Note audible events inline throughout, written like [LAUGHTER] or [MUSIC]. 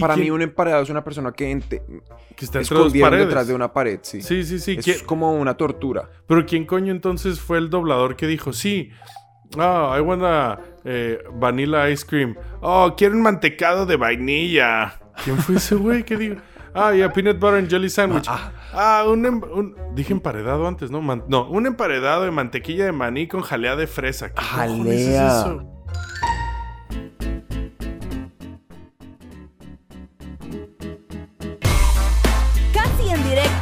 Para mí un emparedado es una persona que ente- Que está paredes. detrás de una pared, sí. Sí, sí, sí. Eso ¿quién- es como una tortura. Pero ¿quién coño entonces fue el doblador que dijo, sí, ah, I want a eh, vanilla ice cream. Oh, quiero un mantecado de vainilla. ¿Quién fue ese güey que dijo? Ah, ya, peanut butter and jelly sandwich. Ah, un, em- un- Dije emparedado antes, ¿no? Man- no, un emparedado de mantequilla de maní con jalea de fresa. ¿Qué cojones es Jalea. eso?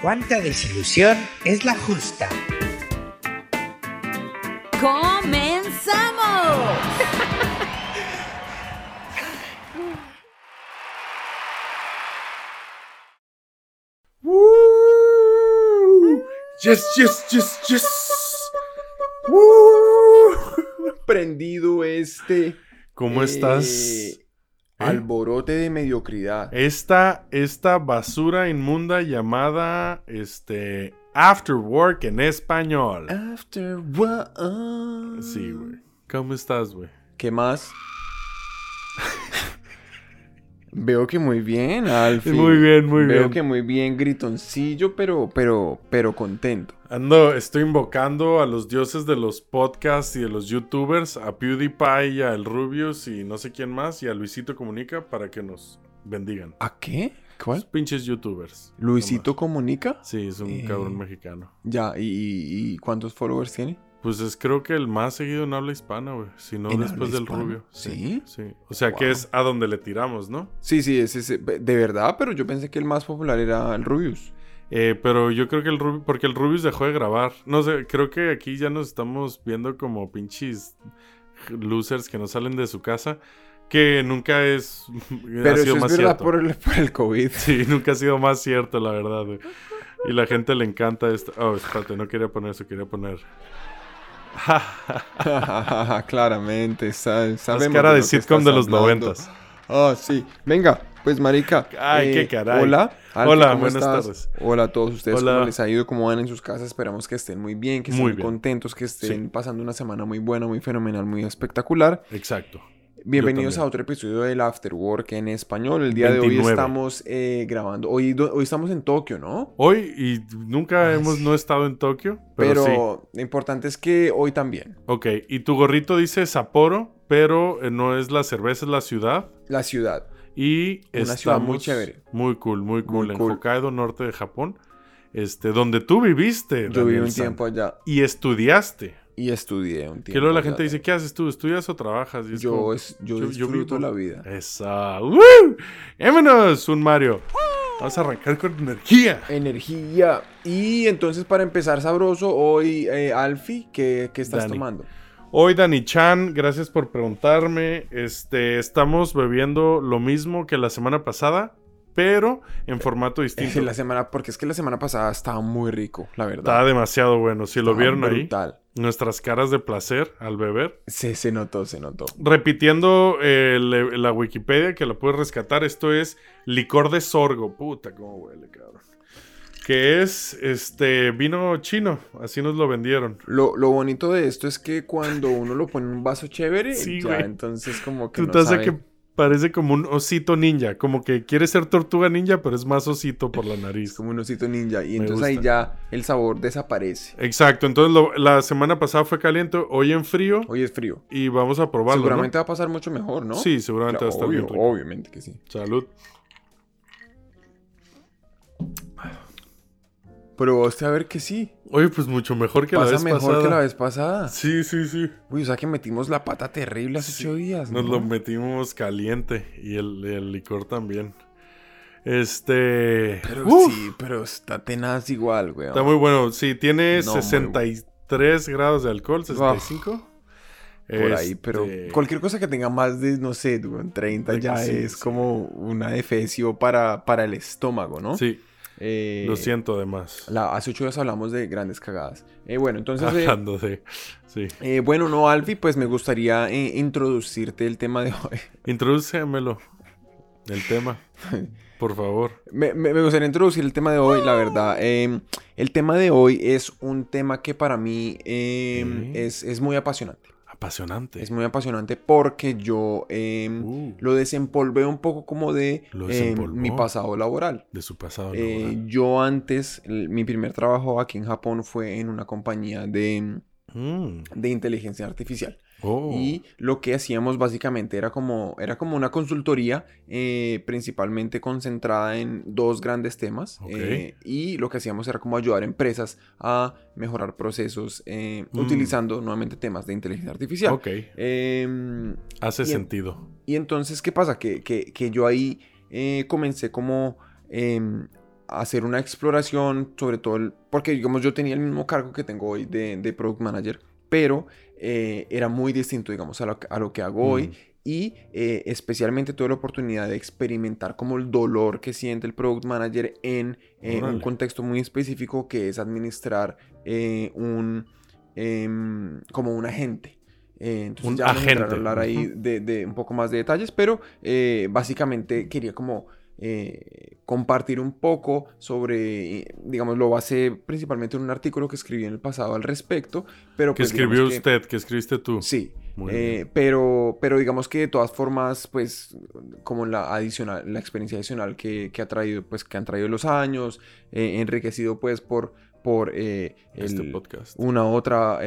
¿Cuánta desilusión es la justa? ¡Comenzamos! Woo. Yes, yes, yes, yes. Woo. Prendido este ¿Cómo eh, estás? Alborote de mediocridad. Esta, esta basura inmunda llamada este After Work en español. After what? Sí, güey. ¿Cómo estás, güey? ¿Qué más? Veo que muy bien, Alfie. Muy bien, muy Veo bien. que muy bien, gritoncillo, pero, pero, pero contento. Ando, estoy invocando a los dioses de los podcasts y de los youtubers, a PewDiePie y a El Rubius y no sé quién más, y a Luisito Comunica para que nos bendigan. ¿A qué? Los ¿Cuál? pinches youtubers. ¿Luisito comunica? Sí, es un Eh. cabrón mexicano. Ya, ¿y, y- y cuántos followers tiene? Pues es creo que el más seguido en habla hispana, güey. Si no, ¿En después del hispana? Rubio. ¿Sí? Sí. O sea que es a donde le tiramos, ¿no? Sí, sí, es ese. De verdad, pero yo pensé que el más popular era el Rubius. Eh, pero yo creo que el Rubius, porque el Rubius dejó de grabar. No sé, creo que aquí ya nos estamos viendo como pinches losers que no salen de su casa. Que nunca es. [LAUGHS] Pero ha sido eso es verdad cierto. por el, por el COVID. Sí, nunca ha sido más cierto, la verdad. güey. Y la gente le encanta esto. Oh, espérate, no quería poner eso, quería poner. [LAUGHS] Claramente, sa- sabemos. cara de sitcom de los noventas. Ah, sí. Venga, pues, marica. Ay, qué caray. Hola. Alfie, Hola, ¿cómo buenas estás? tardes. Hola a todos ustedes. Hola. ¿Cómo les ha ido? ¿Cómo van en sus casas? Esperamos que estén muy bien, que estén Muy muy, bien. contentos, que estén Sí. pasando una semana muy buena, muy fenomenal, muy espectacular. Exacto. Bienvenidos a otro episodio del After Work en español. El día de 29. hoy estamos eh, grabando. Hoy, hoy estamos en Tokio, ¿no? Hoy, y nunca hemos no estado en Tokio, pero, Pero, sí. lo importante es que hoy también. Ok, y tu gorrito dice Sapporo, pero eh, no es la cerveza, es la ciudad. La ciudad. Y Una ciudad muy chévere. Muy cool, muy cool. Muy en cool. Hokkaido, norte de Japón. Este, donde tú viviste. Yo viví un tiempo allá Y estudiaste. Y estudié un tiempo. Que luego la gente dice. ¿qué haces tú? ¿Estudias o trabajas? Y es Yo, como, es, yo, disfruto la vida. Esa. ¡Woo! ¡Vámonos, un Mario! Vamos a arrancar con energía. Energía. Y entonces, para empezar sabroso, hoy, eh, Alfie, ¿qué, qué estás Dani. tomando? Hoy, Dani Chan, gracias por preguntarme. Este, estamos bebiendo lo mismo que la semana pasada, pero en formato distinto. la semana, porque es que la semana pasada estaba muy rico, la verdad. Está demasiado bueno. Si lo Estaba vieron ahí, brutal. nuestras caras de placer al beber. Se, se notó, se notó. Repitiendo eh, le- la Wikipedia que la puedes rescatar, esto es licor de sorgo. Puta, cómo huele, cabrón. Que es este vino chino, así nos lo vendieron. Lo, lo bonito de esto es que cuando uno lo pone en un vaso chévere, Sí, ya entonces como que Tú no sabe- que parece como un osito ninja, como que quiere ser tortuga ninja, pero es más osito por la nariz. como un osito ninja. Y Me entonces ahí ya el sabor desaparece. Exacto, entonces lo- la semana pasada fue caliente, hoy en frío Hoy es frío. y vamos a probarlo. ¿no? Seguramente va a pasar mucho mejor, ¿no? Sí, seguramente va a estar Obvio, bien rico. Obviamente que sí. Salud. Probaste a ver que sí. Oye, pues mucho mejor que la vez mejor pasada. que la vez pasada. Sí, sí, sí. Uy, o sea que metimos la pata terrible hace ocho días, ¿no? Nos lo metimos caliente y el, el licor también. Este. Pero Uf, sí, pero está tenaz igual, güey. Está muy bueno. Sí, tiene No, muy 63 grados de alcohol, 65. por ahí, pero Este, cualquier cosa que tenga más de, no sé, dude, 30 De- ya sí, es sí. como una defecio para, para el estómago, ¿no? Sí, Eh, lo siento además. la- hace ocho días hablamos de grandes cagadas. Eh, bueno, entonces, eh, Hablando de... Sí. eh, bueno, no, Alfie, pues me gustaría eh, introducirte el tema de hoy. [LAUGHS] Introdúcemelo. El tema. Por favor. Me, me- me gustaría introducir el tema de hoy, la verdad. Eh, el tema de hoy es un tema que para mí eh, Sí. es, es muy apasionante. Apasionante. Es muy apasionante porque yo eh, Uh. lo desempolvé un poco como de eh, desempolvó. mi pasado laboral. De su pasado Eh, laboral. yo antes, el- mi primer trabajo aquí en Japón fue en una compañía de, Mm. de inteligencia artificial. Oh. Y lo que hacíamos básicamente era como, era como una consultoría eh, principalmente concentrada en dos grandes temas. Eh, y lo que hacíamos era como ayudar a empresas a mejorar procesos eh, Mm. utilizando nuevamente temas de inteligencia artificial. Ok. Em, Hace y en- sentido. y entonces, ¿qué pasa? Que, que- que yo ahí comencé como em, a hacer una exploración, sobre todo, el- porque digamos yo tenía el mismo cargo que tengo hoy de, de Product Manager, pero eh, era muy distinto, digamos, a lo, que- a lo que hago hoy. Mm. Y eh, especialmente tuve la oportunidad de experimentar como el dolor que siente el Product Manager en eh, un contexto muy específico que es administrar eh, un, em, como un agente. Entonces Un ya vamos a hablar ahí de, de un poco más de detalles, pero básicamente quería como compartir un poco sobre, digamos, lo basé principalmente en un artículo que escribí en el pasado al respecto, pero ¿Qué pues, digamos escribió que- usted? ¿Qué escribiste tú? Sí, eh, pero, pero digamos que de todas formas, pues, como la adicional, la experiencia adicional que, que ha traído, pues, que han traído los años, eh, enriquecido, pues, por, por eh, Este podcast. una otra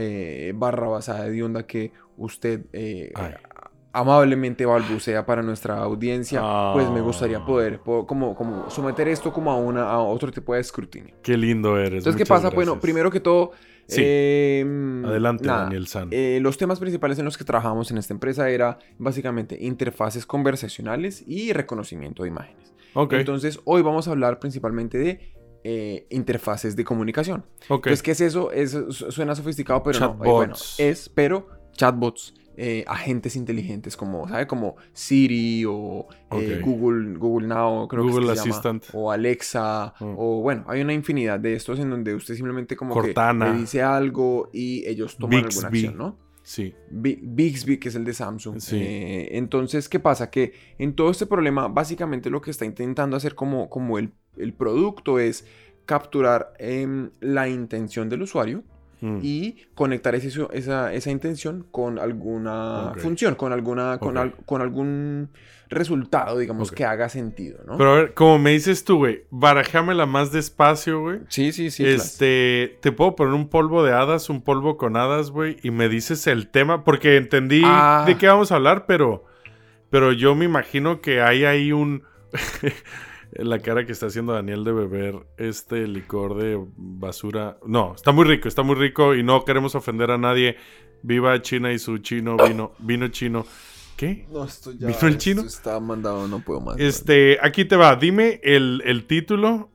barra basada de onda que usted. Amablemente balbucea para nuestra audiencia, pues me gustaría Ah. poder, po- como, como someter esto como a, una, a otro tipo de escrutinio. Qué lindo eres. Entonces, ¿qué pasa? Bueno, gracias. primero que todo... Sí. em, Adelante, nada, Daniel San. eh, los temas principales en los que trabajamos en esta empresa era básicamente interfaces conversacionales y reconocimiento de imágenes. ok. Entonces, hoy vamos a hablar principalmente de eh, interfaces de comunicación. ok. Entonces, ¿qué es eso? Es, su- suena sofisticado, pero no. Eh, Chatbots. bueno, es, pero chatbots, eh, agentes inteligentes como, ¿sabe? Como Siri o eh. Google, Google Now, creo Google que se llama, Assistant. o Alexa, Mm. o bueno, hay una infinidad de estos en donde usted simplemente como Cortana. que le dice algo y ellos toman alguna Bixby. acción, ¿no? Sí. Bi- Bixby, que es el de Samsung. Sí. Eh, entonces, ¿qué pasa? Que en todo este problema, básicamente lo que está intentando hacer como, como el, el producto es capturar em, la intención del usuario Mm. y conectar ese esa, esa intención con alguna función, con, alguna, con, al- con algún resultado, digamos, que haga sentido, ¿no? Pero a ver, como me dices tú, güey, barajámela más despacio, güey. sí, sí, sí. este, te puedo poner un polvo de hadas, un polvo con hadas, güey, y me dices el tema, porque entendí Ah. de qué vamos a hablar, pero, pero yo me imagino que hay ahí un, [LAUGHS] la cara que está haciendo Daniel de beber este licor de basura, no, está muy rico, está muy rico y no queremos ofender a nadie. Viva China y su chino vino, vino chino. ¿Qué? No, esto ya ¿Vino el chino? está mandado, no puedo más. Este, aquí te va. Dime el, el título.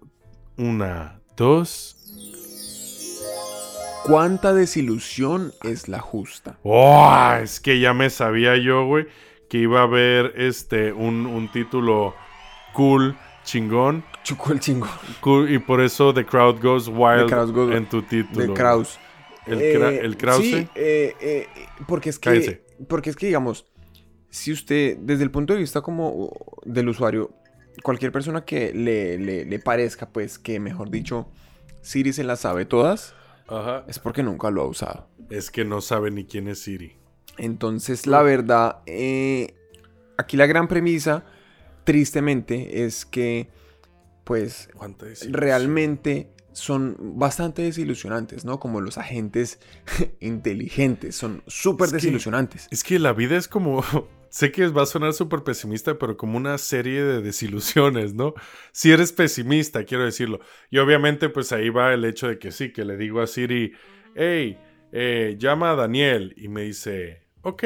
Una, dos. ¿Cuánta desilusión es la justa? ¡Oh! Es que ya me sabía yo, güey, que iba a haber este un, un título cool, chingón, Chuco el chingo cool, y por eso The Crowd Goes Wild The Crowd Goes- en tu título. Kraus. El, Eh, el Krause. Sí, eh, eh, porque es que, porque es que digamos, si usted, desde el punto de vista como del usuario, cualquier persona que le, le- le parezca, pues, que mejor dicho, Siri se las sabe todas, Ajá. es porque nunca lo ha usado. Es que no sabe ni quién es Siri. Entonces, la verdad, eh, aquí la gran premisa, tristemente, es que, pues, realmente son bastante desilusionantes, ¿no? Como los agentes [LAUGHS] inteligentes, son súper que- desilusionantes. Es que la vida es como. [LAUGHS] Sé que va a sonar súper pesimista, pero como una serie de desilusiones, ¿no? Si eres pesimista, quiero decirlo. Y obviamente, pues ahí va el hecho de que sí, que le digo a Siri, hey, eh, llama a Daniel. Y me dice, ok,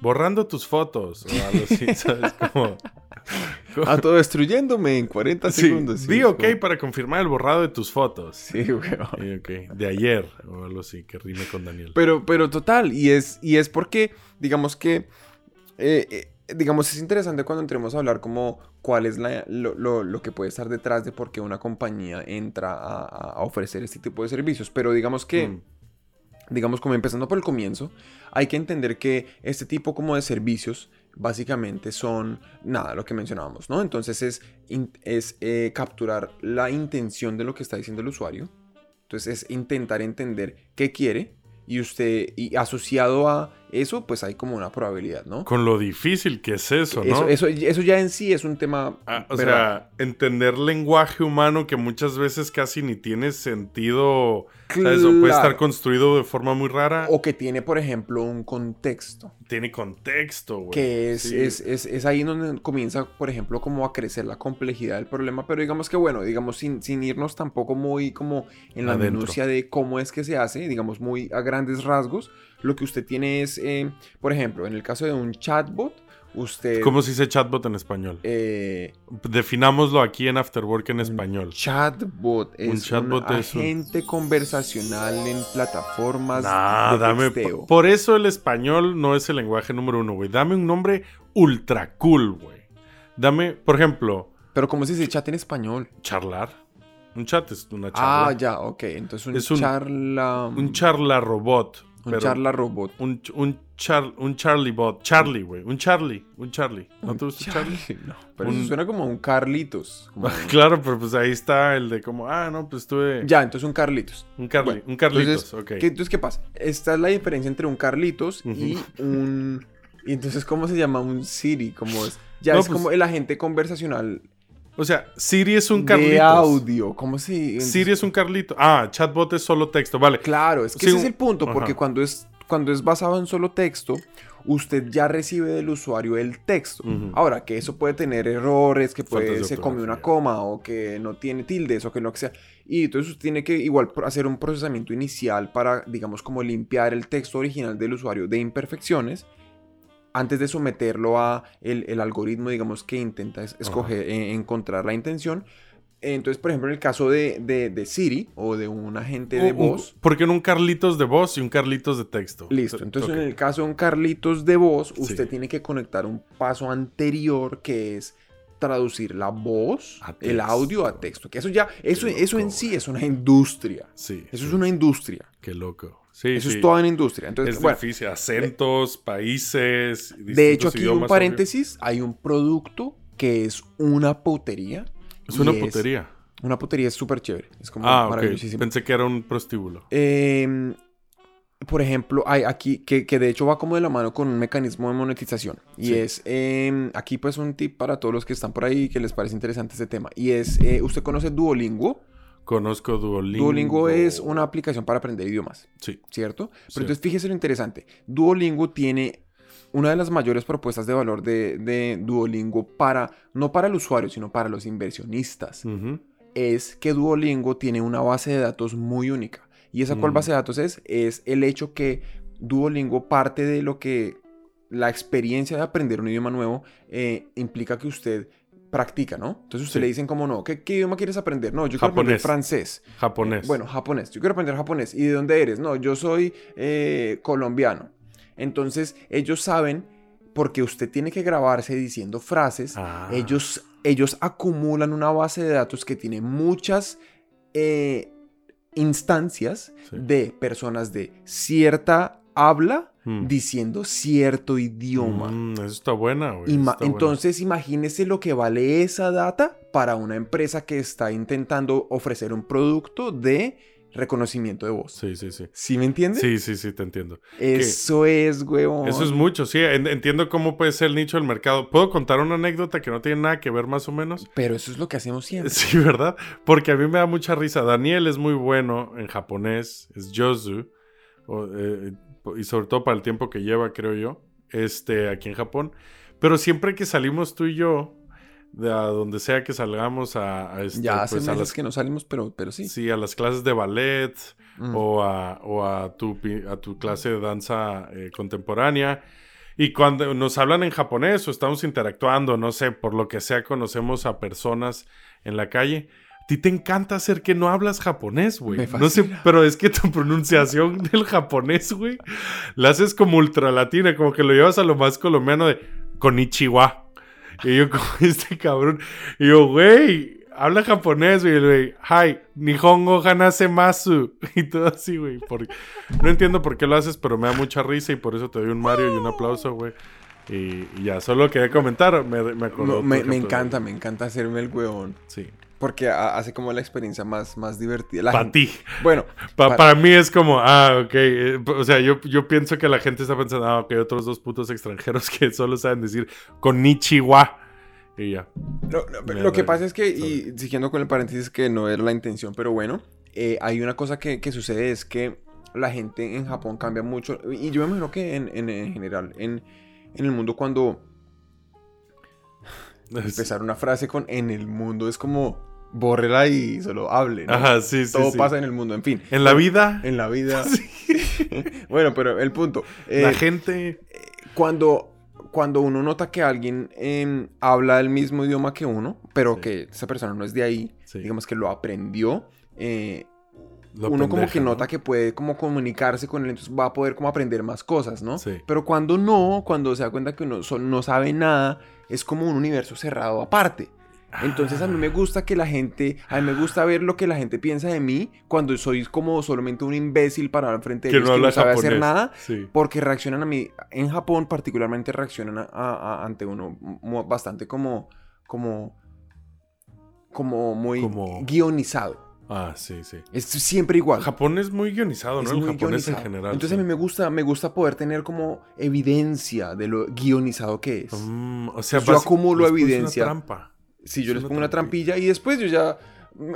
borrando tus fotos. O algo así, [LAUGHS] ¿sabes? Como, A todo destruyéndome en 40 Sí, segundos. sí, di ok como- para confirmar el borrado de tus fotos. Sí, weón. Sí, ok. De ayer o algo así, que rime con Daniel. Pero, pero total, y es, y es porque, digamos que, eh, eh, digamos, es interesante cuando entremos a hablar como cuál es la- lo, lo- lo que puede estar detrás de por qué una compañía entra a, a- a ofrecer este tipo de servicios. Pero digamos que, Mm. digamos, como empezando por el comienzo, hay que entender que este tipo como de servicios básicamente son, nada, lo que mencionábamos, ¿no? Entonces es, es eh, capturar la intención de lo que está diciendo el usuario. Entonces es intentar entender qué quiere y usted, y asociado a eso, pues hay como una probabilidad, ¿no? Con lo difícil que es eso, ¿no? Eso, eso, eso ya en sí es un tema... Ah, o pero- sea, entender lenguaje humano que muchas veces casi ni tiene sentido. ¿sabes? O puede estar construido de forma muy rara. O que tiene, por ejemplo, un contexto. Tiene contexto, güey. Que es, Sí. es, es, es ahí donde comienza, por ejemplo, como a crecer la complejidad del problema. Pero digamos que, bueno, digamos, sin, sin irnos tampoco muy como en la Adentro. minucia de cómo es que se hace, digamos, muy a grandes rasgos, lo que usted tiene es, eh, por ejemplo, en el caso de un chatbot, usted... ¿Cómo se dice chatbot en español? eh, Definámoslo aquí en Afterwork en español. chatbot es un, chatbot es un- agente conversacional en plataformas Nah, de dame. texteo. Por eso el español no es el lenguaje número uno, güey. Dame un nombre ultra cool, güey. Dame, por ejemplo, Pero ¿cómo se dice chat en español? charlar. Un chat es una charla. Ah, ya, ok. Entonces un, Es un- charla... Un charla robot. Un pero- charla robot. Un, un, char, un Charlie bot. Charlie, güey. Un Charlie. Un Charlie. ¿No te gusta Charlie? No, pero Un- eso suena como un Carlitos. como- [LAUGHS] claro, pero pues ahí está el de como, ah, no, pues tuve ya, entonces un Carlitos. un Bueno, un Carlitos, entonces, ok. ¿qué, entonces, ¿qué pasa? Esta es la diferencia entre un Carlitos y un... Y entonces, ¿cómo se llama? Un Siri. Como es, ya No, es pues, como el agente conversacional O sea, Siri es un Carlitos. de audio. ¿Cómo se...? Siri es un Carlito. Ah, chatbot es solo texto, vale. Claro, es que Sí, ese un- es el punto, porque ajá. cuando es, cuando es basado en solo texto, usted ya recibe del usuario el texto. Ahora, que eso puede tener errores, que puede, se come una coma o que no tiene tildes o que lo que sea. Y entonces usted tiene que igual hacer un procesamiento inicial para, digamos, como limpiar el texto original del usuario de imperfecciones antes de someterlo a el, el algoritmo, digamos, que intenta es- escoger, eh, encontrar la intención. Entonces, por ejemplo, en el caso de, de- de Siri o de un agente de Un- voz, ¿Por qué no un Carlitos de voz y un Carlitos de texto? Listo. Entonces, Ok. en el caso de un Carlitos de voz, usted Sí. tiene que conectar un paso anterior que es traducir la voz, el audio a texto. Que eso ya, eso, eso en sí es una industria. Sí. Eso sí, es una industria. Qué loco. Sí, eso sí. es toda una industria. Entonces, Es bueno, difícil. Acentos, países. de hecho, aquí un paréntesis, hay un producto que es una putería. Es y una putería. Una putería es súper chévere. Es como Ah, maravillosísimo. Pensé que era un prostíbulo. Eh, por ejemplo, hay aquí que, que de hecho va como de la mano con un mecanismo de monetización. Y Sí. es, eh, aquí pues un tip para todos los que están por ahí que les parece interesante este tema. Y es, eh, ¿usted conoce Duolingo? Conozco Duolingo. Duolingo es una aplicación para aprender idiomas, Sí. ¿cierto? Pero Sí. entonces fíjese lo interesante. Duolingo tiene una de las mayores propuestas de valor de, de Duolingo para, no para el usuario, sino para los inversionistas es que Duolingo tiene una base de datos muy única. ¿Y esa cuál Mm. base de datos es? Es el hecho que Duolingo parte de lo que la experiencia de aprender un idioma nuevo eh, implica que usted practica, ¿no? Entonces usted Sí. le dicen como no, ¿qué, qué idioma quieres aprender? No, yo quiero aprender francés. Japonés. Bueno, japonés. Yo quiero aprender japonés. ¿Y de dónde eres? No, yo soy eh, colombiano. Entonces ellos saben, porque usted tiene que grabarse diciendo frases, Ah. ellos, ellos acumulan una base de datos que tiene muchas eh, instancias Sí. de personas de cierta habla Mm. diciendo cierto idioma. Mm, eso está buena, güey. Ima- está buena. Entonces, imagínese lo que vale esa data para una empresa que está intentando ofrecer un producto de reconocimiento de voz. Sí, sí, sí. ¿Sí me entiende? Sí, sí, sí, te entiendo. Eso es, huevón. Eso es mucho, sí. en- Entiendo cómo puede ser el nicho del mercado. ¿Puedo contar una anécdota que no tiene nada que ver más o menos? Pero eso es lo que hacemos siempre. [LAUGHS] Sí, ¿verdad? Porque a mí me da mucha risa. Daniel es muy bueno en japonés, es o, eh, y sobre todo para el tiempo que lleva, creo yo, este, aquí en Japón. Pero siempre que salimos tú y yo, de a donde sea que salgamos a, a este, Ya hace pues, a meses las, que no salimos, pero, pero sí. sí, a las clases de ballet Mm. o, a, o a, tu, a tu clase de danza eh, contemporánea. Y cuando nos hablan en japonés o estamos interactuando, no sé, por lo que sea, conocemos a personas en la calle. A ti te encanta hacer que no hablas japonés, güey. No sé, pero es que tu pronunciación [LAUGHS] del japonés, güey, la haces como ultra latina, como que lo llevas a lo más colombiano de Konichiwa. Y yo, [LAUGHS] como este cabrón. Y yo, güey, habla japonés, güey. Güey, hi, Nihongo hanase masu. [LAUGHS] Y todo así, güey. por- No entiendo por qué lo haces, pero me da mucha risa y por eso te doy un Mario y un aplauso, güey. Y, y ya, solo quería comentar. Me, me acordó. No, tu me, encanta, me encanta hacerme el huevón. Sí. Porque ha- hace como la experiencia más, más divertida. Para ti. Bueno, [LAUGHS] Pa- pa- para mí es como, ah, ok. eh, o sea, yo, yo pienso que la gente está pensando, ah, ok, otros dos putos extranjeros [LAUGHS] que solo saben decir Konichiwa. Y ya. Lo, que pasa es que, y siguiendo con el paréntesis que no era la intención, pero bueno, eh, hay una cosa que, que sucede es que la gente en Japón cambia mucho, y yo me imagino que en, en- en general, en, en el mundo cuando [LAUGHS] empezar una frase con en el mundo es como bórrela y solo hable, ¿no? Ajá, sí, sí. Todo sí. pasa en el mundo, en fin. En la vida, En la vida. [LAUGHS] [LAUGHS] bueno, pero el punto. eh, la gente. cuando, cuando uno nota que alguien em, habla el mismo idioma que uno, pero Sí. que esa persona no es de ahí, Sí. digamos que lo aprendió, eh, lo uno como que ¿no? nota que puede como comunicarse con él, entonces va a poder como aprender más cosas, ¿no? Sí. Pero cuando no, cuando se da cuenta que uno no sabe nada, es como un universo cerrado aparte. Entonces a mí me gusta que la gente, a mí me gusta ver lo que la gente piensa de mí cuando soy como solamente un imbécil para frente de ellos no que no sabe japonés. hacer nada. Sí. Porque reaccionan a mí, en Japón particularmente reaccionan a- a- a- ante uno bastante como, como, como muy Como- guionizado. Ah, sí, sí. Es siempre igual. Japón es muy guionizado, Es ¿no? El muy japonés en general. Entonces sí. a mí me gusta, me gusta poder tener como evidencia de lo guionizado que es. Mm, o sea, yo acumulo evidencia. Una trampa. Si yo es les pongo una trampilla y después yo ya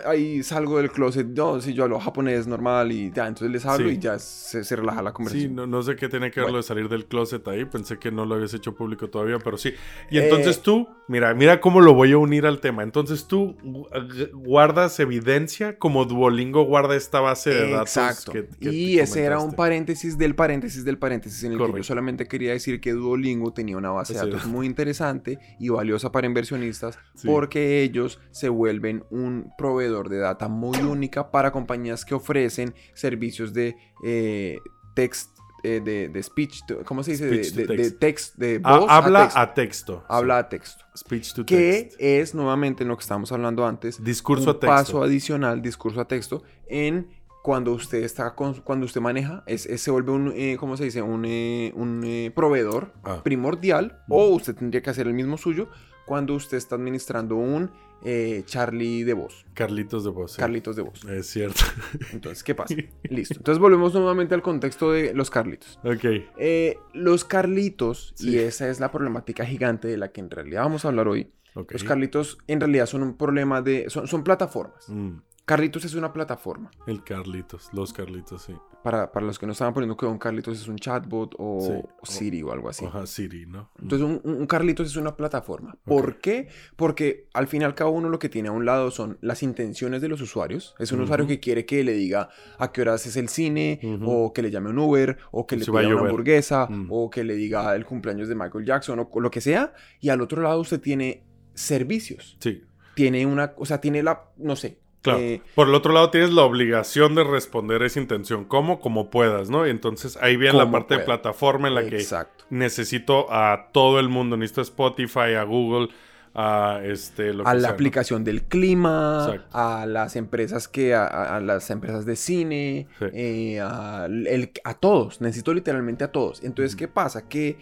ahí salgo del closet, no, si yo hablo japonés normal y ya, entonces les hablo Sí. y ya se, se relaja la Sí, conversación. no, no sé qué tiene que ver Bueno. lo de salir del closet ahí. Pensé que no lo habías hecho público todavía, pero sí. Y Eh, entonces tú, mira, mira cómo lo voy a unir al tema. Entonces tú gu- gu- guardas evidencia como Duolingo guarda esta base de datos. Exacto. que- que y ese era un paréntesis del paréntesis del paréntesis en el que Correcto. yo solamente quería decir que Duolingo tenía una base de Sí. datos muy interesante y valiosa para inversionistas Sí. porque ellos se vuelven un proveedor de data muy única para compañías que ofrecen servicios de eh, text, eh, de, de speech, to- ¿cómo se dice? De- to de, de text. text, de Ah, voz habla a texto. a texto. Habla sí. a texto. Speech to Que text. es nuevamente en lo que estábamos hablando antes, Discurso un a texto. paso adicional, discurso a texto, en cuando usted está con, cuando usted maneja, es, es- se vuelve un, eh, ¿cómo se dice? Un, eh, un proveedor Ah. primordial, Mm. o usted tendría que hacer el mismo suyo cuando usted está administrando un eh, Charlie de voz, Carlitos de voz. sí. Carlitos de voz. Es cierto. [LAUGHS] Entonces, ¿qué pasa? Listo. Entonces volvemos nuevamente al contexto de los Carlitos. ok. Eh, los Carlitos, Sí. y esa es la problemática gigante de la que en realidad vamos a hablar hoy, ok. los Carlitos en realidad son un problema de... Son, son plataformas. Mm, Carlitos es una plataforma. el Carlitos. Los Carlitos, sí. Para, para los que no estaban poniendo que un Carlitos es un chatbot o Sí. Siri o algo así. Oja Siri, ¿no? Entonces un, un Carlitos es una plataforma. ¿Por qué? Porque al fin y al cabo uno lo que tiene a un lado son las intenciones de los usuarios. Es un usuario que quiere que le diga a qué horas es el cine, o que le llame un Uber, o que le pida una hamburguesa, Mm. o que le diga el cumpleaños de Michael Jackson, o lo que sea. Y al otro lado usted tiene servicios. Sí. Tiene una, o sea, tiene la, no sé. Claro. eh, Por el otro lado, tienes la obligación de responder esa intención. ¿Cómo? Como puedas, ¿no? Y entonces ahí viene la parte de plataforma en la que necesito a todo el mundo. Necesito a Spotify, a Google, a este, lo a que la sea, ¿no? aplicación del clima, Exacto. a las empresas que, a, las empresas de cine, Sí. eh, a, el- a todos, necesito literalmente a todos. Entonces. ¿qué pasa? Que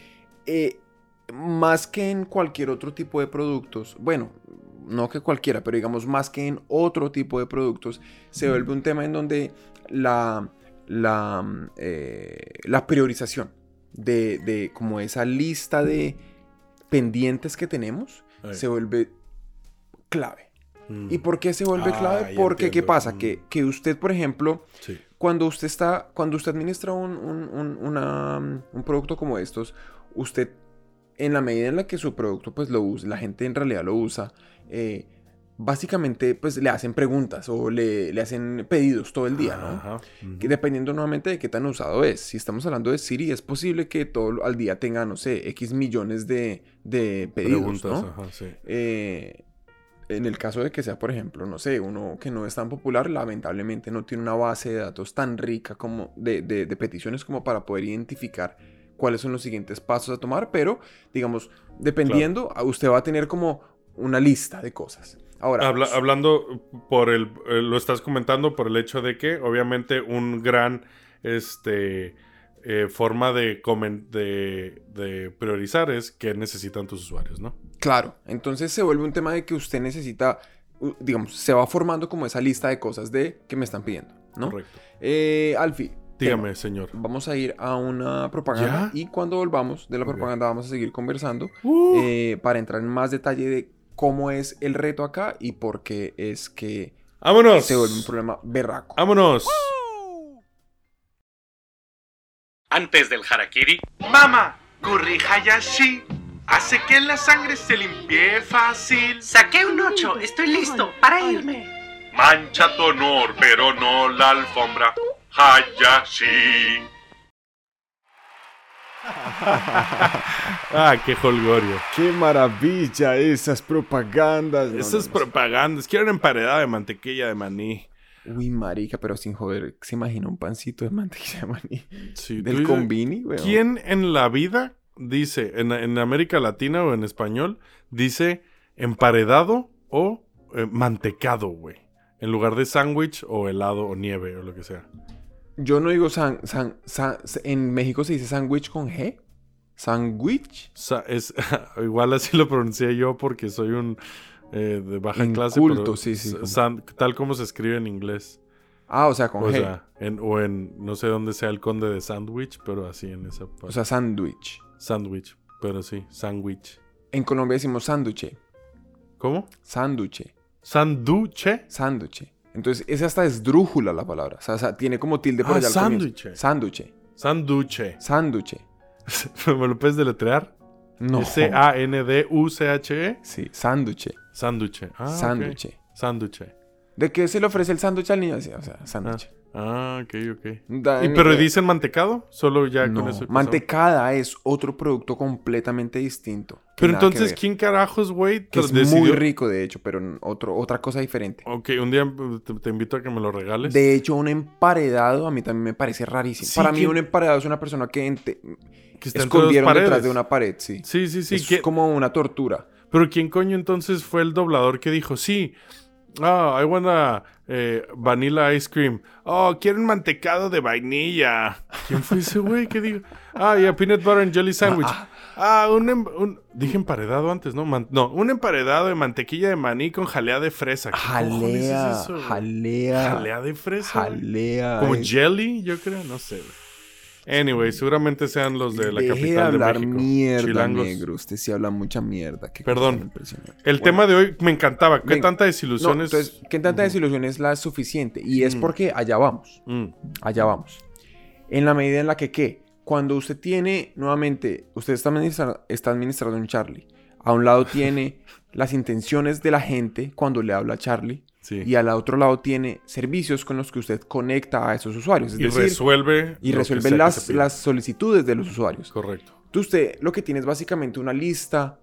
eh, más que en cualquier otro tipo de productos, bueno, no que cualquiera, pero digamos más que en otro tipo de productos, se vuelve un tema en donde la, la, mm, eh, la priorización de, de como esa lista de pendientes que tenemos se vuelve clave. Mm, ¿Y por qué se vuelve Ah, clave? Porque, ¿qué pasa? Mm. Que, que usted, por ejemplo, Sí. cuando usted está, cuando usted administra un, un- un- una, un producto como estos, usted, en la medida en la que su producto, pues lo usa, la gente en realidad lo usa, eh, básicamente pues le hacen preguntas o le, le hacen pedidos todo el día, ¿no? Ajá. ujú. Que dependiendo nuevamente de qué tan usado es. Si estamos hablando de Siri, es posible que todo al día tenga, no sé, X millones de, de pedidos, Preguntas, ¿no? ajá, sí. Eh, en el caso de que sea, por ejemplo, no sé, uno que no es tan popular, lamentablemente no tiene una base de datos tan rica como de, de- de peticiones como para poder identificar cuáles son los siguientes pasos a tomar, pero digamos, dependiendo, usted va a tener como una lista de cosas. Ahora, Habla- hablando por el, eh, lo estás comentando por el hecho de que obviamente un gran este eh, forma de, de, de priorizar es qué necesitan tus usuarios, ¿no? Claro, entonces se vuelve un tema de que usted necesita, digamos, se va formando como esa lista de cosas de que me están pidiendo, ¿no? Correcto. Eh, Alfie, Dígame, tema. señor. Vamos a ir a una propaganda ¿Ya? y cuando volvamos de la propaganda vamos a seguir conversando Uh, eh, para entrar en más detalle de cómo es el reto acá y por qué es que ¡Vámonos! se vuelve un problema berraco. ¡Vámonos! Antes del harakiri, Mama, curry hayashi hace que la sangre se limpie fácil. Saqué un 8, estoy listo para irme. Mancha tu honor, pero no la alfombra. Hayashi. [LAUGHS] ¡Ah, qué holgorio! ¡Qué maravilla esas propagandas! No, Esas no, no. propagandas. Quiero una emparedada de mantequilla de maní. Uy, marica, pero sin joder, ¿se imagina un pancito de mantequilla de maní? Sí, tú Del dices, combini, weón. ¿Quién en la vida dice, en, en América Latina o en español, dice emparedado o eh, mantecado, güey? En lugar de sándwich o helado o nieve o lo que sea. Yo no digo san, san, san- en México se dice sándwich con G. ¿Sándwich? Sa- es, [LAUGHS] igual así lo pronuncié yo porque soy un eh, de baja clase. Inculto, pero sí, sí, como- san- tal como se escribe en inglés. Ah, o sea, con O G. sea, en, o en, no sé dónde sea el conde de sándwich, pero así en esa parte. o sea, sándwich. sándwich, pero sí, sándwich. En Colombia decimos sánduche. ¿Cómo? Sánduche. ¿Sanduche? Sánduche. Entonces, esa hasta es drújula la palabra. O sea, o sea, tiene como tilde por Ah, allá al sánduche. Sánduche. Sanduche. Sánduche. [LAUGHS] ¿Me lo puedes deletrear? No. S-A-N-D-U-C-H-E. Sí, sánduche. Sánduche. Ah. Sánduche. Sánduche. ¿De qué se le ofrece el sándwich al niño? Sí, o sea, sándwich. Ah, ok, ok. Da- ¿Y pero dicen mantecado? Solo ya no, con eso. mantecada es otro producto completamente distinto. Pero entonces. ¿quién carajos, güey? Que es decidió- muy rico, de hecho, pero otro, otra cosa diferente. Ok, un día eh, te, te invito a que me lo regales. De hecho, un emparedado a mí también me parece rarísimo. Sí, Para mí, ¿quién- un emparedado es una persona que ente- que está entre dos escondieron detrás de una pared, sí. Sí, sí, sí. es ¿quién- como una tortura. Pero ¿quién coño entonces fue el doblador que dijo, sí, ah, I wanna eh, vanilla ice cream. Oh, quiero un mantecado de vainilla. ¿Quién fue ese güey que dijo? Ah, ya, peanut butter and jelly sandwich. Ah, un, em- un- Dije emparedado antes, ¿no? Man- no, un emparedado de mantequilla de maní con jalea de fresa. ¿Qué cojones es Jalea, eso, jalea. Jalea de fresa. Jalea. Como jelly, yo creo, no sé. güey. Anyway, seguramente sean los de la Deje capital de hablar de México. mierda, Chilangos. negro. Usted sí habla mucha mierda. Qué Perdón. impresionante. El Bueno, tema de hoy me encantaba. ¿Qué Venga. tanta No, desilusión es? entonces, ¿qué tanta desilusión es la suficiente? Y es Mm. porque allá vamos. Mm, Allá vamos. En la medida en la que, ¿qué? Cuando usted tiene, nuevamente, usted está, administra- está administrando un Charlie. A un lado tiene [LAUGHS] las intenciones de la gente cuando le habla a Charlie. sí. Y al otro lado tiene servicios con los que usted conecta a esos usuarios. Es y decir, resuelve. y resuelve las, las solicitudes de los usuarios. Correcto. Entonces usted lo que tiene es básicamente una lista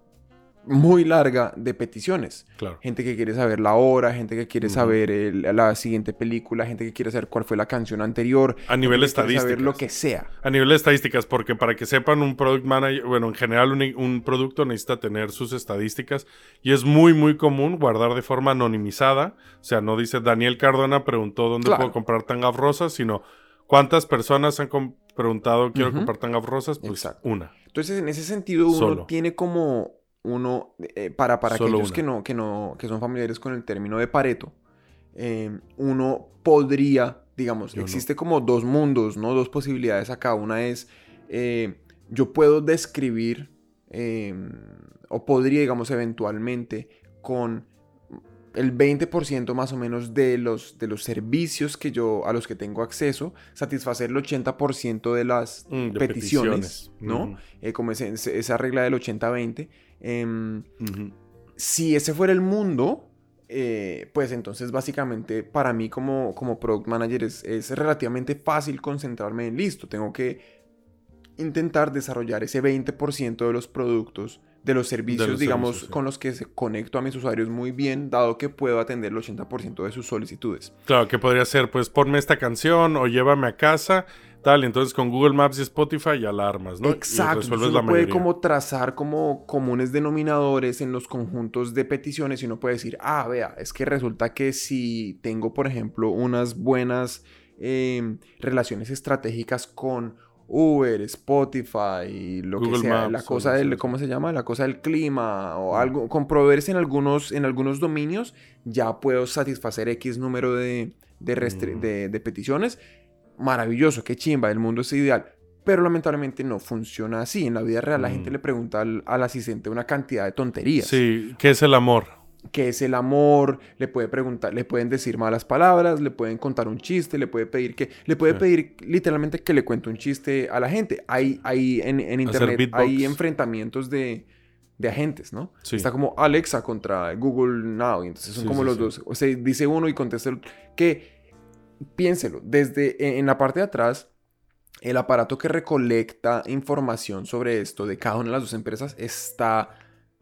muy larga de peticiones. Claro. Gente que quiere saber la hora, gente que quiere Ujú. saber el- la siguiente película, gente que quiere saber cuál fue la canción anterior. A nivel quiere saber lo que sea. A nivel de estadísticas, porque para que sepan, un product manager, bueno, en general un, un producto necesita tener sus estadísticas y es muy, muy común guardar de forma anonimizada. O sea, no dice Daniel Cardona preguntó dónde Claro. puedo comprar tangas rosas, sino cuántas personas han preguntado quiero Ujú. comprar tangas rosas, pues Exacto. una. Entonces, en ese sentido, uno Solo. tiene como uno, eh, para, para Solo aquellos una. que no, que no, que son familiares con el término de Pareto, eh, uno podría, digamos, Yo no. existe como dos mundos, ¿no? Dos posibilidades acá. Una es, eh, yo puedo describir, o podría, digamos, eventualmente, con el 20% más o menos de los, de los servicios que yo, a los que tengo acceso, satisfacer el 80% de las Mm, de peticiones, peticiones. ¿no? Eh, como esa regla del 80-20. Em, Ujú. si ese fuera el mundo, eh, pues entonces básicamente para mí como, como product manager es, es relativamente fácil concentrarme en listo. Tengo que intentar desarrollar ese 20% de los productos, de los servicios, los digamos, servicios, sí. con los que se conecto a mis usuarios muy bien, dado que puedo atender el 80% de sus solicitudes. Claro, que podría ser, pues ponme esta canción o llévame a casa, tal. Entonces con Google Maps y Spotify ya la armas, ¿no? Y Exacto, resuelves la uno puede como trazar como comunes denominadores en los conjuntos de peticiones y uno puede decir, ah, vea, es que resulta que si tengo, por ejemplo, unas buenas eh, relaciones estratégicas con Uber, Spotify, lo Google que sea, Maps, la cosa del. ¿cómo se llama? La cosa del clima o algo, con proveedores en algunos, en algunos dominios, ya puedo satisfacer X número de, de, Mm. de- de peticiones. Maravilloso, qué chimba, el mundo es ideal. Pero lamentablemente no funciona así. En la vida real la Mm. gente le pregunta al, al asistente una cantidad de tonterías. Sí, ¿qué es el amor? ¿Qué es el amor? Le puede preguntar, le pueden decir malas palabras, le pueden contar un chiste, le puede pedir que, le puede Sí. pedir literalmente que le cuente un chiste a la gente. Hay, hay en, en internet, hay enfrentamientos de, de agentes, ¿no? Sí. Está como Alexa contra Google Now, y entonces son Sí, como sí, los dos. O sea, dice uno y contesta el que piénselo, desde en, en la parte de atrás, el aparato que recolecta información sobre esto de cada una de las dos empresas está,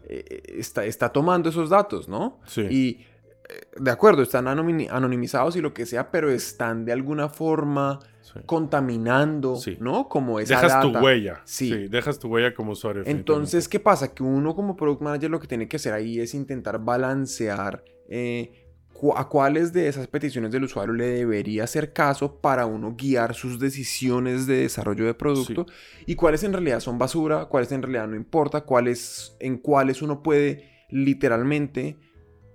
eh, está, está tomando esos datos, ¿no? Sí. Y eh, de acuerdo, están anonimizados y lo que sea, pero están de alguna forma Sí. contaminando, Sí. ¿no? Como esa Dejas tu data. huella. Sí. Sí. dejas tu huella como usuario. Entonces, ¿qué pasa? Que uno como product manager lo que tiene que hacer ahí es intentar balancear eh, a cuáles de esas peticiones del usuario le debería hacer caso para uno guiar sus decisiones de desarrollo de producto y cuáles en realidad son basura, cuáles en realidad no importa, cuáles en cuáles uno puede literalmente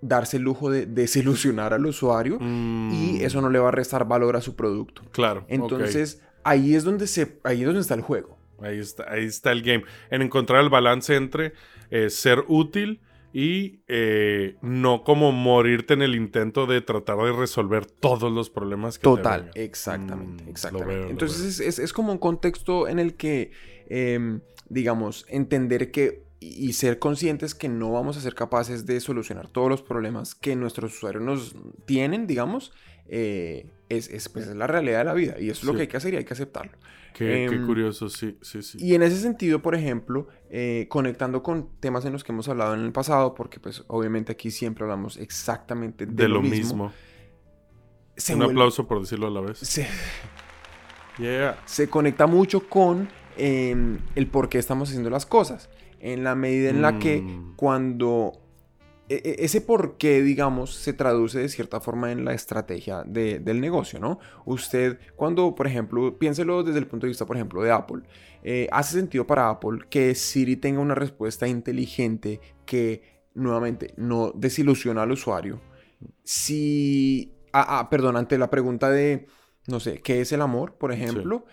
darse el lujo de desilusionar al usuario Mm, y eso no le va a restar valor a su producto. Claro. Entonces, ahí es donde se ahí es donde está el juego. Ahí está, ahí está el game. En encontrar el balance entre eh, ser útil y eh, no como morirte en el intento de tratar de resolver todos los problemas que Total, exactamente, Mm, exactamente. veo, Entonces es, es- es como un contexto en el que, em, digamos, entender que y ser conscientes que no vamos a ser capaces de solucionar todos los problemas que nuestros usuarios nos tienen, digamos, eh, es, es, pues, es la realidad de la vida. Y eso es lo que hay que hacer y hay que aceptarlo. Qué, qué Em, curioso, sí, sí, sí. Y en ese sentido, por ejemplo, eh, conectando con temas en los que hemos hablado en el pasado, porque pues obviamente aquí siempre hablamos exactamente de, de lo mismo. se Un vuelve- aplauso por decirlo a la vez. se- Yeah. se conecta mucho con em, el por qué estamos haciendo las cosas. En la medida en la que Mm. cuando ese por qué, digamos, se traduce de cierta forma en la estrategia de- del negocio, ¿no? Usted, cuando, por ejemplo, piénselo desde el punto de vista, por ejemplo, de Apple, eh, hace sentido para Apple que Siri tenga una respuesta inteligente que, nuevamente, no desilusiona al usuario. Si, ah, ah, perdón, ante la pregunta de, no sé, ¿qué es el amor, por ejemplo?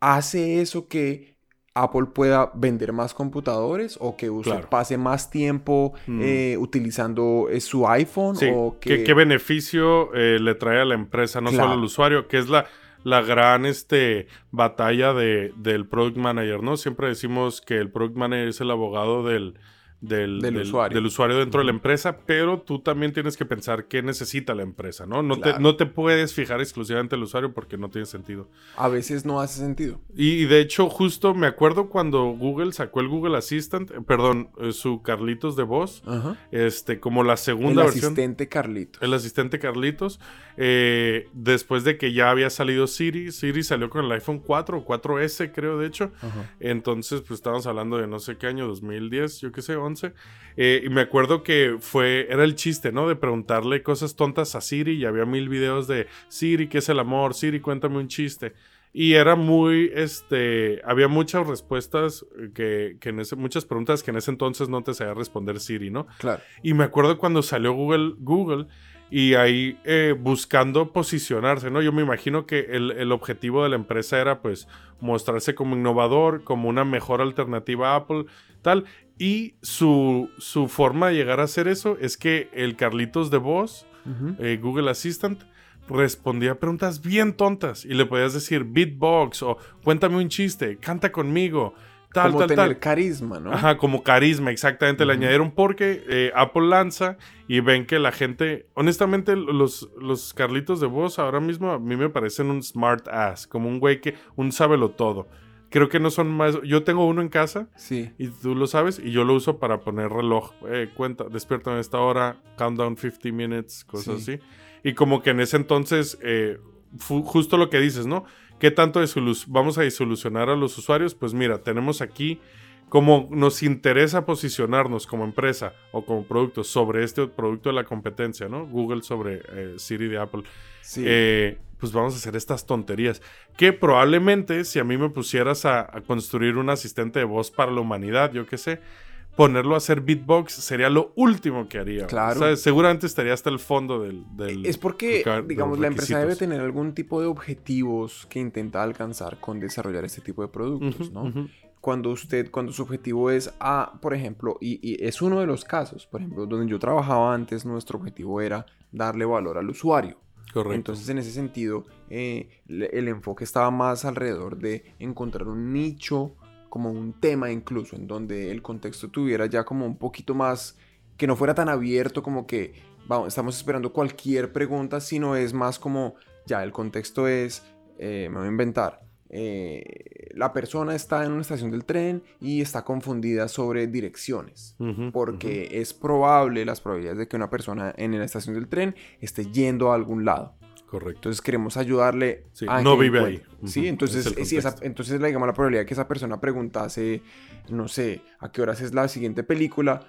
¿Hace eso que Apple pueda vender más computadores o que usted Claro. pase más tiempo Mm. eh, utilizando eh, su iPhone Sí, o ¿qué, que... qué beneficio eh, le trae a la empresa, no Claro. solo al usuario, que es la, la gran este, batalla de, del product manager, ¿no? Siempre decimos que el product manager es el abogado del, del, Del usuario. del usuario dentro de la empresa, pero tú también tienes que pensar qué necesita la empresa, ¿no? No, Claro. te, no te puedes fijar exclusivamente el usuario porque no tiene sentido. A veces no hace sentido. Y de hecho, justo me acuerdo cuando Google sacó el Google Assistant, eh, perdón, eh, su Carlitos de voz, este, como la El segunda versión. asistente Carlito. El asistente Carlitos, eh, después de que ya había salido Siri, Siri salió con el iPhone 4 o 4S creo de hecho, entonces pues estábamos hablando de no sé qué año, 2010, yo qué sé, 11, eh, y me acuerdo que fue, era el chiste, ¿no? De preguntarle cosas tontas a Siri y había mil videos de Siri, ¿qué es el amor? Siri, cuéntame un chiste. Y era muy, este, había muchas respuestas que, que en ese, muchas preguntas que en ese entonces no te sabía responder Siri, ¿no? Claro. Y me acuerdo cuando salió Google, Google y ahí eh, buscando posicionarse, ¿no? Yo me imagino que el, el objetivo de la empresa era pues mostrarse como innovador, como una mejor alternativa a Apple, tal. Y su, su forma de llegar a hacer eso es que el Carlitos de voz, eh, Google Assistant, respondía a preguntas bien tontas y le podías decir beatbox o cuéntame un chiste, canta conmigo, tal, como tal, tener tal. carisma, ¿no? Ajá, como carisma, exactamente. Le añadieron porque eh, Apple lanza y ven que la gente. Honestamente, los, los Carlitos de voz ahora mismo a mí me parecen un smart ass, como un güey que. un sábelo todo. Creo que no son más. Yo tengo uno en casa Sí. y tú lo sabes y yo lo uso para poner reloj. Eh, cuenta, despierta a esta hora, countdown 50 minutes, cosas Sí. así. Y como que en ese entonces, eh, justo lo que dices, ¿no? ¿Qué tanto vamos a disolucionar a los usuarios? Pues mira, tenemos aquí como nos interesa posicionarnos como empresa o como producto sobre este producto de la competencia, ¿no? Google sobre eh, Siri de Apple. Sí. Eh, pues vamos a hacer estas tonterías. Que probablemente si a mí me pusieras a, a construir un asistente de voz para la humanidad, yo qué sé, ponerlo a hacer beatbox sería lo último que haría. Claro. ¿sabes? Seguramente estaría hasta el fondo del... del- es porque, digamos, la empresa debe tener algún tipo de objetivos que intenta alcanzar con desarrollar este tipo de productos, ¿no? ujú. Cuando usted, cuando su objetivo es, ah, por ejemplo, y, y es uno de los casos, por ejemplo, donde yo trabajaba antes, nuestro objetivo era darle valor al usuario. Correcto. Entonces, en ese sentido, eh, el enfoque estaba más alrededor de encontrar un nicho, como un tema incluso, en donde el contexto tuviera ya como un poquito más, que no fuera tan abierto como que, vamos, estamos esperando cualquier pregunta, sino es más como, ya, el contexto es, eh, me voy a inventar, eh, la persona está en una estación del tren y está confundida sobre direcciones porque es probable las probabilidades de que una persona en la estación del tren esté yendo a algún lado. Correcto. Entonces queremos ayudarle Sí, a no vive ahí. Sí, entonces, es esa- entonces digamos, la probabilidad de que esa persona preguntase, no sé, a qué horas es la siguiente película,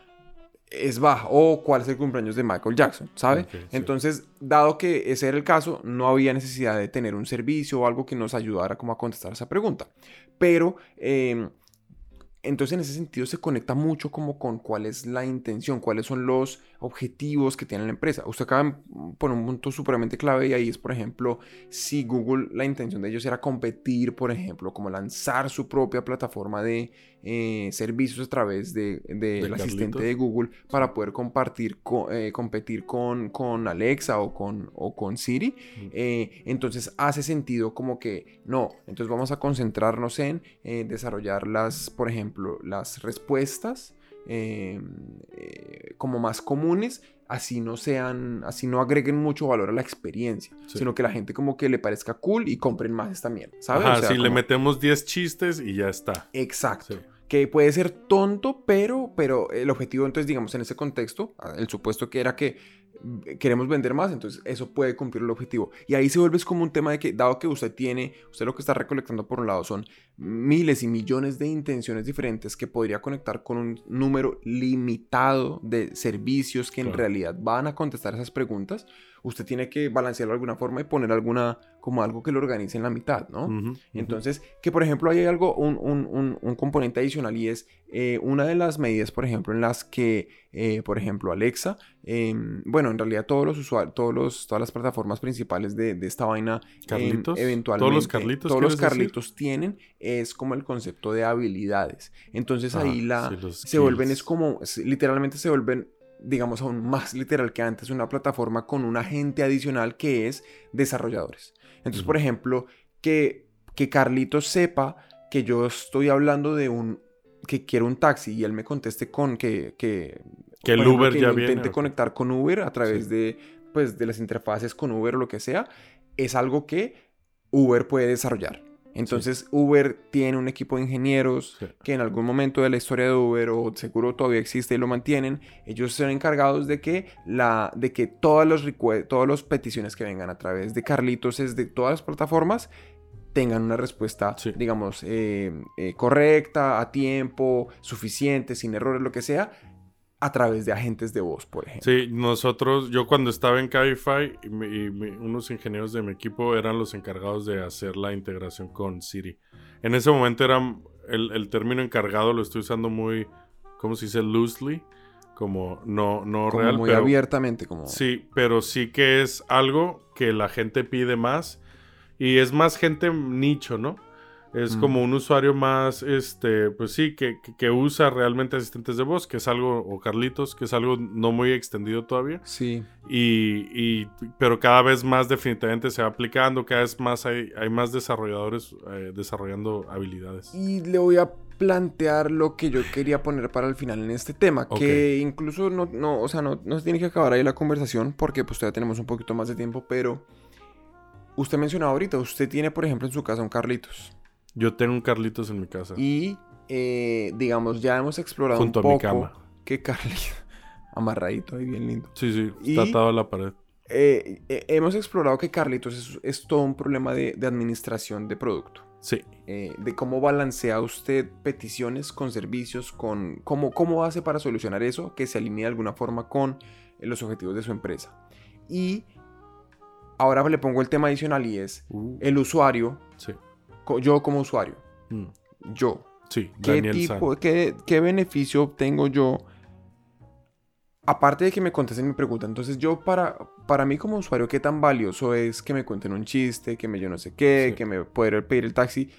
es baja. O cuál es el cumpleaños de Michael Jackson, ¿sabe? Sí. Entonces, dado que ese era el caso, no había necesidad de tener un servicio o algo que nos ayudara como a contestar esa pregunta. Pero, eh, entonces en ese sentido se conecta mucho como con cuál es la intención, cuáles son los objetivos que tiene la empresa. Usted acaba de poner un punto supremamente clave y ahí es, por ejemplo, si Google, la intención de ellos era competir, por ejemplo, como lanzar su propia plataforma de eh, servicios a través de, de- del asistente de Google para poder compartir, co- eh, competir con, con Alexa o con, o con Siri, eh, entonces hace sentido como que no, entonces vamos a concentrarnos en desarrollar las, por ejemplo, las respuestas eh, eh, como más comunes, así no sean, así no agreguen mucho valor a la experiencia, Sí. sino que la gente como que le parezca cool y compren más esta mierda, ¿sabes? Ajá, O sea, sí, le metemos 10 chistes y ya está. Exacto. Sí. Que puede ser tonto, pero, pero el objetivo, entonces, digamos, en ese contexto, el supuesto que era que queremos vender más, entonces eso puede cumplir el objetivo. Y ahí se vuelve como un tema de que, dado que usted tiene, usted lo que está recolectando por un lado son miles y millones de intenciones diferentes que podría conectar con un número limitado de servicios que en realidad van a contestar esas preguntas, usted tiene que balancearlo de alguna forma y poner alguna, como algo que lo organice en la mitad, ¿no? Entonces, que por ejemplo hay algo, un, un- un- un componente adicional y es eh, una de las medidas, por ejemplo, en las que, eh, por ejemplo, Alexa, em, bueno, en realidad todos los usuarios, todos los, todas las plataformas principales de, de esta vaina, em, ¿Carlitos? eventualmente, ¿Todos los Carlitos, todos los decir? Carlitos tienen, es como el concepto de habilidades. Entonces Ah, ahí la, sí, los se vuelven, es como, literalmente se vuelven digamos aún más literal que antes, una plataforma con un agente adicional que es desarrolladores. Entonces, por ejemplo, que, que Carlitos sepa que yo estoy hablando de un que quiero un taxi y él me conteste con que que, Que el Uber que ya viene, intente conectar con Uber a través Sí. de pues de las interfaces con Uber o lo que sea, es algo que Uber puede desarrollar. Entonces Uber tiene un equipo de ingenieros Sí. que en algún momento de la historia de Uber o seguro todavía existe y lo mantienen, ellos son encargados de que la de que todas los todas las peticiones que vengan a través de Carlitos es de todas las plataformas tengan una respuesta, Sí. digamos, eh, eh, correcta, a tiempo, suficiente, sin errores, lo que sea, a través de agentes de voz, por ejemplo. Sí, nosotros, yo cuando estaba en Cabify, y, unos ingenieros de mi equipo eran los encargados de hacer la integración con Siri. En ese momento era el, el término encargado lo estoy usando muy, ¿cómo se dice? Loosely, como no, no Como real, muy pero abiertamente, como... sí, pero sí que es algo que la gente pide más y es más gente nicho, ¿no? Es Mm. como un usuario más, este, pues sí, que, que- usa realmente asistentes de voz, que es algo, o Carlitos, que es algo no muy extendido todavía. Sí. Y, y- pero cada vez más definitivamente se va aplicando, cada vez más hay, hay más desarrolladores eh, desarrollando habilidades. Y le voy a plantear lo que yo quería poner para el final en este tema, que incluso no, no, o sea, no, no se tiene que acabar ahí la conversación porque pues todavía tenemos un poquito más de tiempo, pero usted mencionaba ahorita, usted tiene por ejemplo en su casa un Carlitos Yo tengo un Carlitos en mi casa. y eh, digamos ya hemos explorado Junto un a mi cama. que Carlitos [LAUGHS] amarradito ahí bien lindo. Sí, sí, Y- está atado a la pared. Eh, eh, hemos explorado que Carlitos es, es todo un problema de, de administración de producto. Sí. de cómo balancea usted peticiones con servicios, con cómo, cómo hace para solucionar eso, que se alinee de alguna forma con los objetivos de su empresa. Y ahora le pongo el tema adicional y es Uh, el usuario, sí. Yo como usuario, Mm, yo, sí, ¿qué Daniel tipo, San. qué, qué beneficio obtengo yo? Aparte de que me contesten mi pregunta, entonces yo para, para mí como usuario, ¿qué tan valioso es que me cuenten un chiste, que me yo no sé qué, Sí. que me pueda pedir el taxi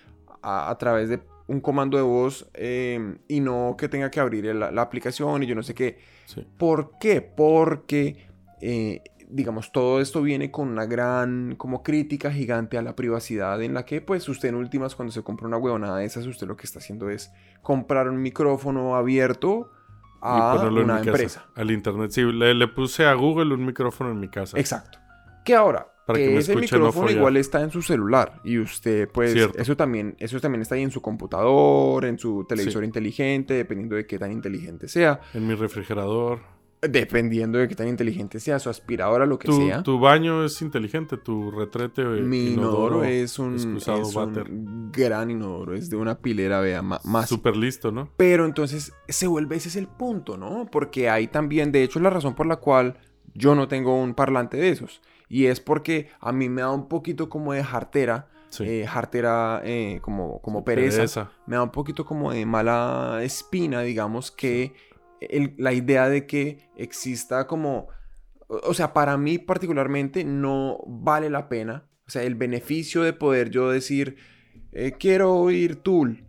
a, a través de un comando de voz eh, y no que tenga que abrir la, la aplicación y yo no sé qué? Sí. ¿Por qué? Porque, eh, digamos, todo esto viene con una gran como crítica gigante a la privacidad en la que, pues, usted en últimas, cuando se compra una huevonada de esas, usted lo que está haciendo es comprar un micrófono abierto a una mi casa, empresa. al internet. Sí, le, le puse a Google un micrófono en mi casa. Exacto. Que ahora, Para que, que ese no micrófono igual está en su celular y usted, pues, Cierto. eso también, eso también está ahí en su computador, en su televisor inteligente, dependiendo de qué tan inteligente sea, En mi refrigerador. Dependiendo de qué tan inteligente sea, su aspiradora, lo que Tu, sea. tu baño es inteligente, tu retrete eh, Mi inodoro es un, es un gran inodoro, es de una pilera, vea, más. Súper listo, ¿no? Pero entonces se vuelve, ese es el punto, ¿no? Porque hay también, de hecho, es la razón por la cual yo no tengo un parlante de esos. Y es porque a mí me da un poquito como de jartera, Sí. eh, jartera eh, como, como pereza. Pereza. Me da un poquito como de mala espina, digamos, que el- la idea de que exista como... O sea, para mí particularmente no vale la pena. O sea, el beneficio de poder yo decir, eh, quiero oír Tool.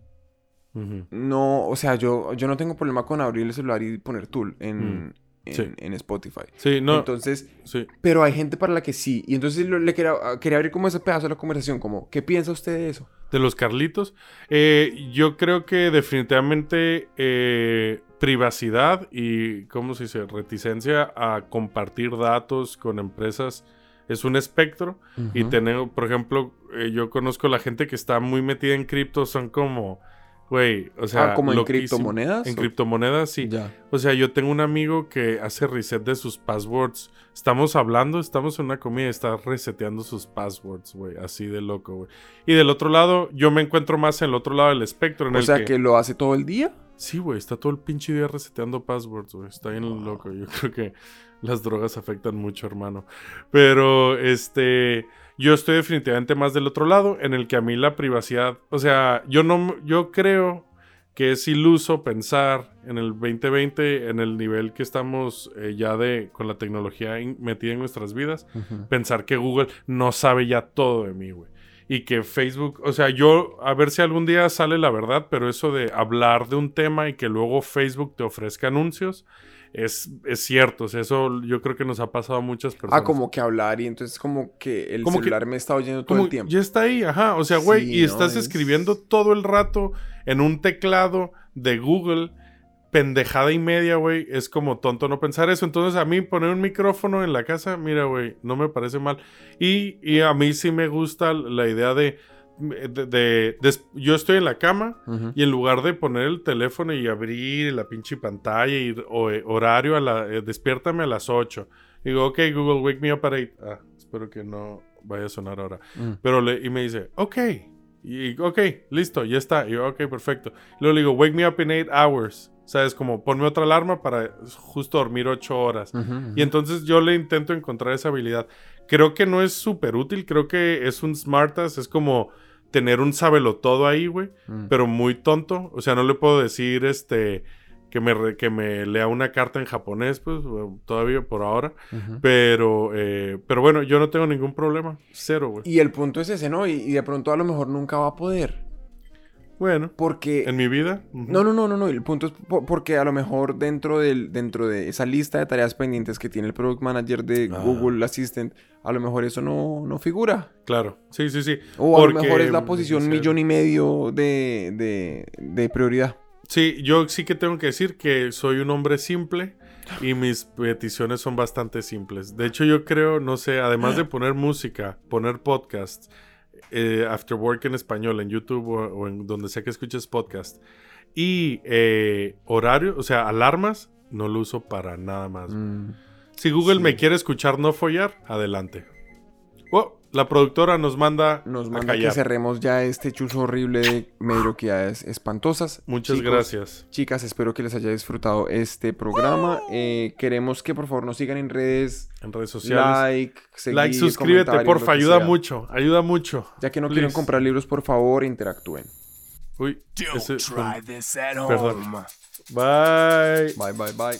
No, o sea, yo, yo no tengo problema con abrir el celular y poner Tool en, Mm, en, sí. en Spotify. Sí, no. Entonces, sí. pero hay gente para la que sí. Y entonces lo- le quería, quería abrir como ese pedazo de la conversación, como, ¿qué piensa usted de eso? De los Carlitos. Eh, yo creo que definitivamente eh, privacidad y, ¿cómo se dice? Reticencia a compartir datos con empresas es un espectro. Y tener, por ejemplo, eh, yo conozco la gente que está muy metida en cripto, son como, güey, o sea, Ah, ¿como en loquísimo. criptomonedas? En o- criptomonedas, sí. Ya. O sea, yo tengo un amigo que hace reset de sus passwords. Estamos hablando, estamos en una comida y está reseteando sus passwords, güey. Así de loco, güey. Y del otro lado, yo me encuentro más en el otro lado del espectro. En O el sea, que... que lo hace todo el día. Sí, güey, está todo el pinche día reseteando passwords, güey. Está bien loco. Yo [LAUGHS] creo que las drogas afectan mucho, hermano. Pero, este, yo estoy definitivamente más del otro lado, en el que a mí la privacidad, o sea, yo no, yo creo que es iluso pensar en el 2020, en el nivel que estamos eh, ya de, con la tecnología in- metida en nuestras vidas, pensar que Google no sabe ya todo de mí, güey. Y que Facebook, o sea, yo, a ver si algún día sale la verdad, pero eso de hablar de un tema y que luego Facebook te ofrezca anuncios, es, es cierto. O sea, eso yo creo que nos ha pasado a muchas personas. Ah, como que hablar y entonces como que el Como que- celular me está oyendo todo Como el tiempo. Ya está ahí, ajá. O sea, güey, Sí, y no, estás es- escribiendo todo el rato en un teclado de Google, pendejada y media, güey. Es como tonto no pensar eso. Entonces, a mí poner un micrófono en la casa, mira, güey, no me parece mal. Y, y a mí sí me gusta la idea de. de- de- des- yo estoy en la cama Ujú. y en lugar de poner el teléfono y abrir la pinche pantalla y o- eh, horario a la eh, despiértame a las 8. Digo, ok, Google, wake me up at 8. Ah, espero que no vaya a sonar ahora. Mm. Pero le, y me dice, ok. Y ok, listo, ya está. Y yo, ok, perfecto. Luego le digo, wake me up in 8 hours. ¿Sabes? Como ponme otra alarma para justo dormir 8 horas. Y entonces yo le intento encontrar esa habilidad. Creo que no es súper útil, creo que es un smartass, es como tener un todo ahí, güey, Mm. pero muy tonto. O sea, no le puedo decir este que me, re- que me lea una carta en japonés, pues todavía por ahora. Pero, eh, pero bueno, yo no tengo ningún problema. Cero, güey. Y el punto es ese, ¿no? Y, y de pronto a lo mejor nunca va a poder. Bueno, Porque en mi vida. No, no, no, no, no. El punto es po- porque a lo mejor dentro, del, dentro de esa lista de tareas pendientes que tiene el Product Manager de Ah. Google Assistant, a lo mejor eso no, no figura. Claro, sí, sí, sí. O a lo mejor es la mm, posición sí. millón y medio de, de, de prioridad. Sí, yo sí que tengo que decir que soy un hombre simple y mis peticiones son bastante simples. De hecho, yo creo, no sé, además de [GASPS] poner música, poner podcast, eh, After Work en español, en YouTube o, o en donde sea que escuches podcast, y eh, horario, o sea, alarmas, no lo uso para nada más. Mm. Si Google sí. me quiere escuchar no follar, adelante. Oh, la productora nos manda Nos a manda que cerremos ya este chuzo horrible de mediocridades espantosas. Muchas Chicos, gracias. Chicas, espero que les haya disfrutado este programa. Eh, queremos que por favor nos sigan en redes. En redes sociales. Like, seguir, like, suscríbete, porfa, ayuda sea. mucho, ayuda mucho. Ya que no quieren comprar libros, por favor, interactúen. Uy, ese- this at Perdón. Bye. Bye, bye, bye.